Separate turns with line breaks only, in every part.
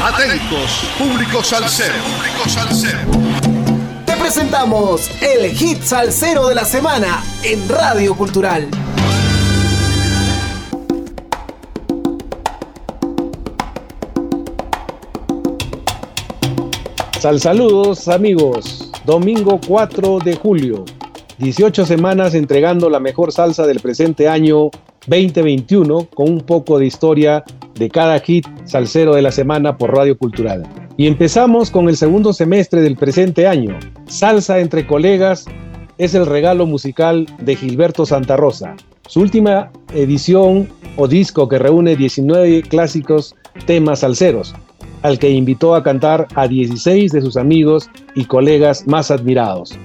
Atentos, público salsero. Público salsero.
Te presentamos el hit salsero de la semana en Radio Cultural.
Sal saludos amigos, domingo 4 de julio, 18 semanas entregando la mejor salsa del presente año 2021 con un poco de historia de cada hit salsero de la semana por Radio Cultural. Y empezamos con el segundo semestre del presente año. Salsa entre colegas es el regalo musical de Gilberto Santa Rosa. Su última edición o disco que reúne 19 clásicos temas salseros, al que invitó a cantar a 16 de sus amigos y colegas más admirados.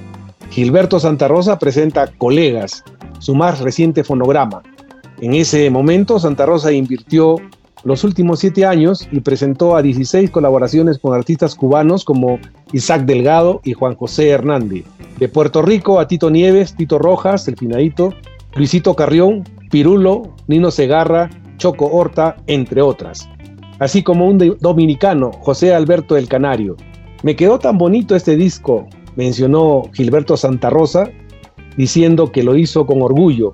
Gilberto Santa Rosa presenta Colegas, su más reciente fonograma. En ese momento, Santa Rosa invirtió los últimos siete años y presentó a 16 colaboraciones con artistas cubanos como Isaac Delgado y Juan José Hernández. De Puerto Rico a Tito Nieves, Tito Rojas, El Finadito, Luisito Carrión, Pirulo, Nino Segarra, Choco Horta, entre otras así como un dominicano, José Alberto el Canario. Me quedó tan bonito este disco, mencionó Gilberto Santa Rosa, diciendo que lo hizo con orgullo,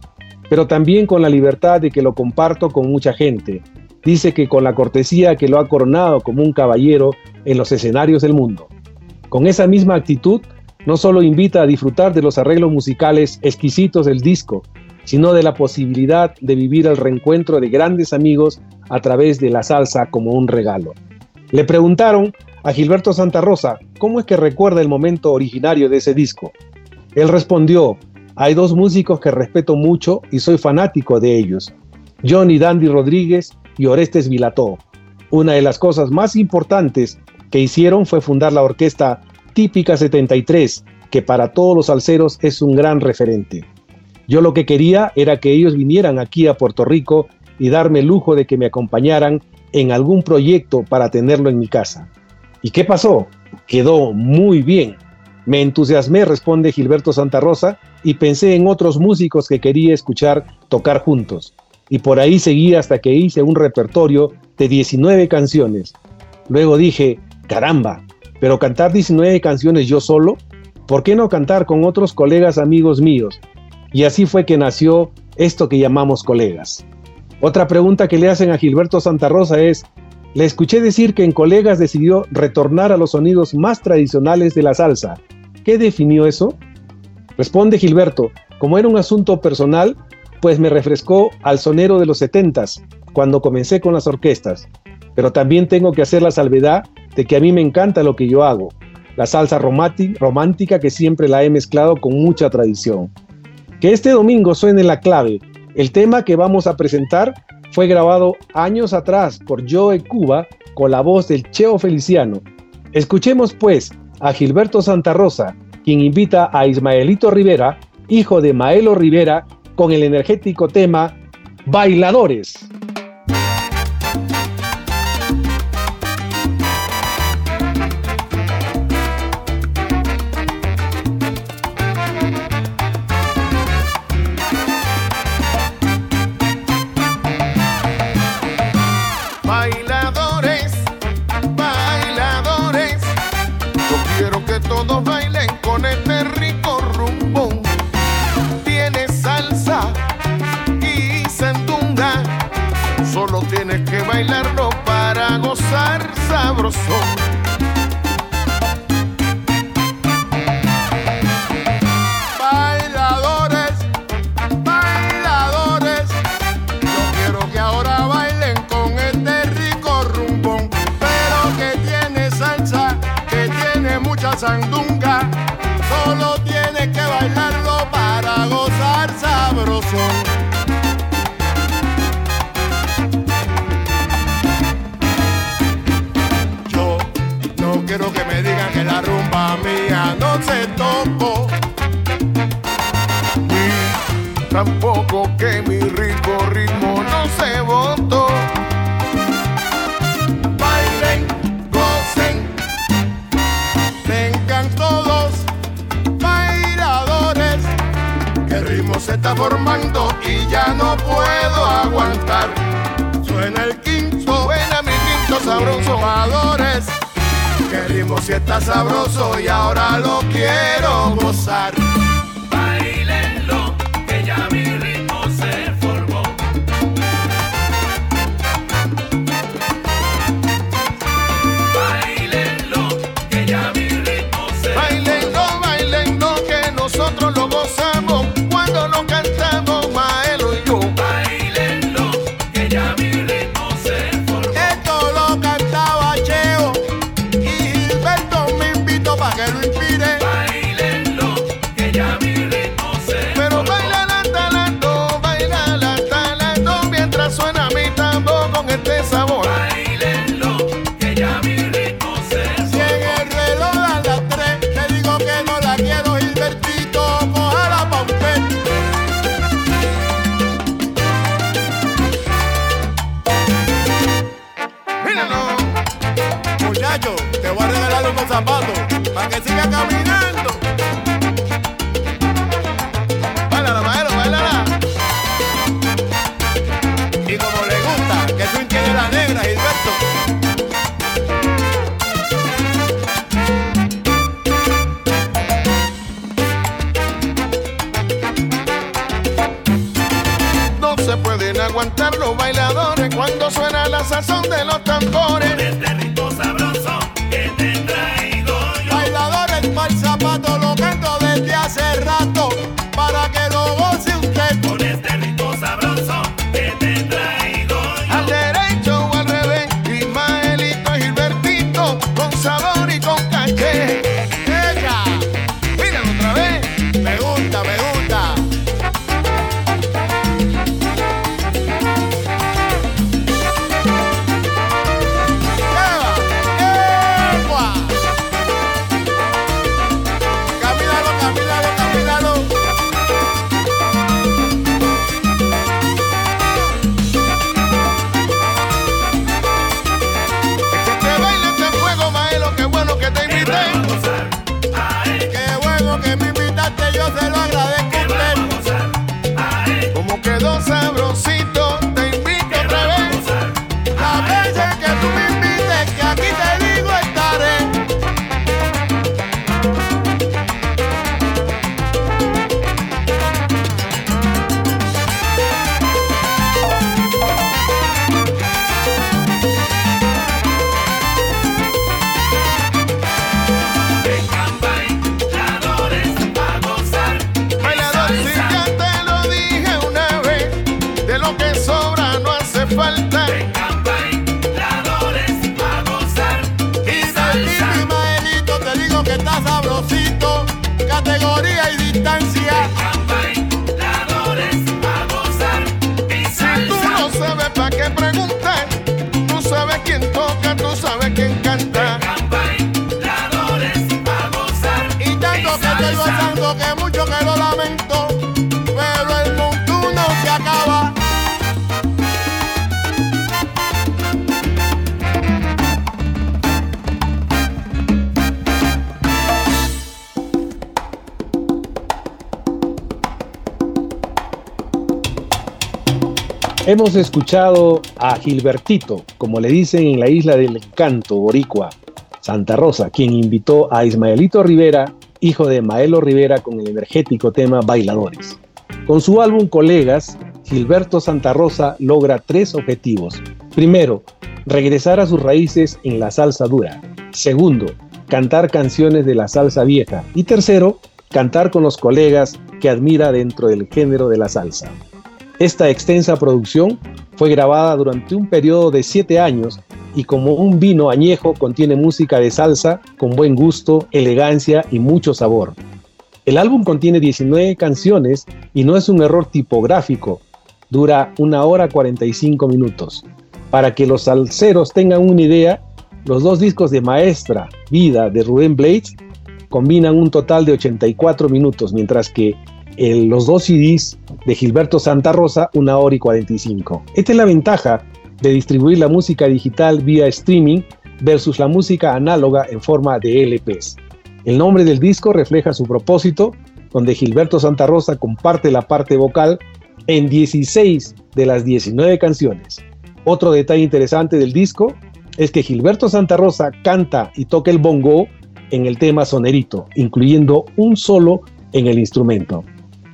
pero también con la libertad de que lo comparto con mucha gente. Dice que con la cortesía que lo ha coronado como un caballero en los escenarios del mundo. Con esa misma actitud, no solo invita a disfrutar de los arreglos musicales exquisitos del disco, sino de la posibilidad de vivir el reencuentro de grandes amigos a través de la salsa como un regalo. Le preguntaron a Gilberto Santa Rosa cómo es que recuerda el momento originario de ese disco. Él respondió, hay dos músicos que respeto mucho y soy fanático de ellos, Johnny Dandy Rodríguez y Orestes Vilató. Una de las cosas más importantes que hicieron fue fundar la orquesta Típica 73, que para todos los salseros es un gran referente. Yo lo que quería era que ellos vinieran aquí a Puerto Rico y darme el lujo de que me acompañaran en algún proyecto para tenerlo en mi casa. ¿Y qué pasó? Quedó muy bien. Me entusiasmé, responde Gilberto Santa Rosa, y pensé en otros músicos que quería escuchar tocar juntos. Y por ahí seguí hasta que hice un repertorio de 19 canciones. Luego dije, caramba, pero cantar 19 canciones yo solo, ¿por qué no cantar con otros colegas amigos míos? Y así fue que nació esto que llamamos colegas. Otra pregunta que le hacen a Gilberto Santa Rosa es, le escuché decir que en Colegas decidió retornar a los sonidos más tradicionales de la salsa. ¿Qué definió eso? Responde Gilberto, como era un asunto personal, pues me refrescó al sonero de los setentas, cuando comencé con las orquestas. Pero también tengo que hacer la salvedad de que a mí me encanta lo que yo hago, la salsa romántica que siempre la he mezclado con mucha tradición. Que este domingo suene la clave. El tema que vamos a presentar fue grabado años atrás por Joe Cuba con la voz del Cheo Feliciano. Escuchemos pues a Gilberto Santa Rosa, quien invita a Ismaelito Rivera, hijo de Maelo Rivera, con el energético tema Bailadores.
Bailadores, se votó. Bailen, gocen, vengan todos bailadores. Que ritmo se está formando y ya no puedo aguantar. Suena el quinto, suena mi quinto sabrosos Que ritmo si está sabroso y ahora lo quiero gozar. para que siga caminando. Bailala, maestro, bailala. Y como le gusta que tú tiene la negra, Gilberto. aguantar los bailadores cuando suena la sazón de los tambores. Este ritmo sabroso como quedó sabroso.
Hemos escuchado a Gilbertito, como le dicen en la isla del encanto boricua, Santa Rosa, quien invitó a Ismaelito Rivera, hijo de Maelo Rivera, con el energético tema Bailadores. Con su álbum Colegas, Gilberto Santa Rosa logra tres objetivos. Primero, regresar a sus raíces en la salsa dura. Segundo, cantar canciones de la salsa vieja. Y tercero, cantar con los colegas que admira dentro del género de la salsa. Esta extensa producción fue grabada durante un periodo de siete años y como un vino añejo contiene música de salsa con buen gusto, elegancia y mucho sabor. El álbum contiene 19 canciones y no es un error tipográfico, dura una hora 45 minutos. Para que los salseros tengan una idea, los dos discos de Maestra, Vida de Rubén Blades combinan un total de 84 minutos, mientras que los dos CDs de Gilberto Santa Rosa, una hora y 45. Esta es la ventaja de distribuir la música digital vía streaming versus la música análoga en forma de LPs. El nombre del disco refleja su propósito, donde Gilberto Santa Rosa comparte la parte vocal en 16 de las 19 canciones. Otro detalle interesante del disco es que Gilberto Santa Rosa canta y toca el bongo en el tema sonerito, incluyendo un solo en el instrumento.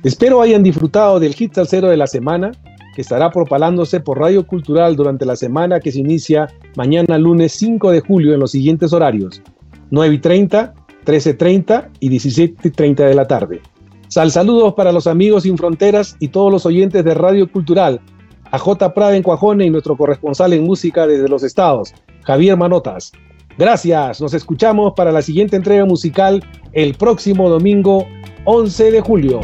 Espero hayan disfrutado del hit salsero de la semana, que estará propalándose por Radio Cultural durante la semana que se inicia mañana lunes 5 de julio en los siguientes horarios, 9 y 30, 13.30 y 17.30 de la tarde. Sal saludos para los amigos sin fronteras y todos los oyentes de Radio Cultural, a J. Prada en Cuajone y nuestro corresponsal en música desde los estados, Javier Manotas. Gracias, nos escuchamos para la siguiente entrega musical el próximo domingo 11 de julio.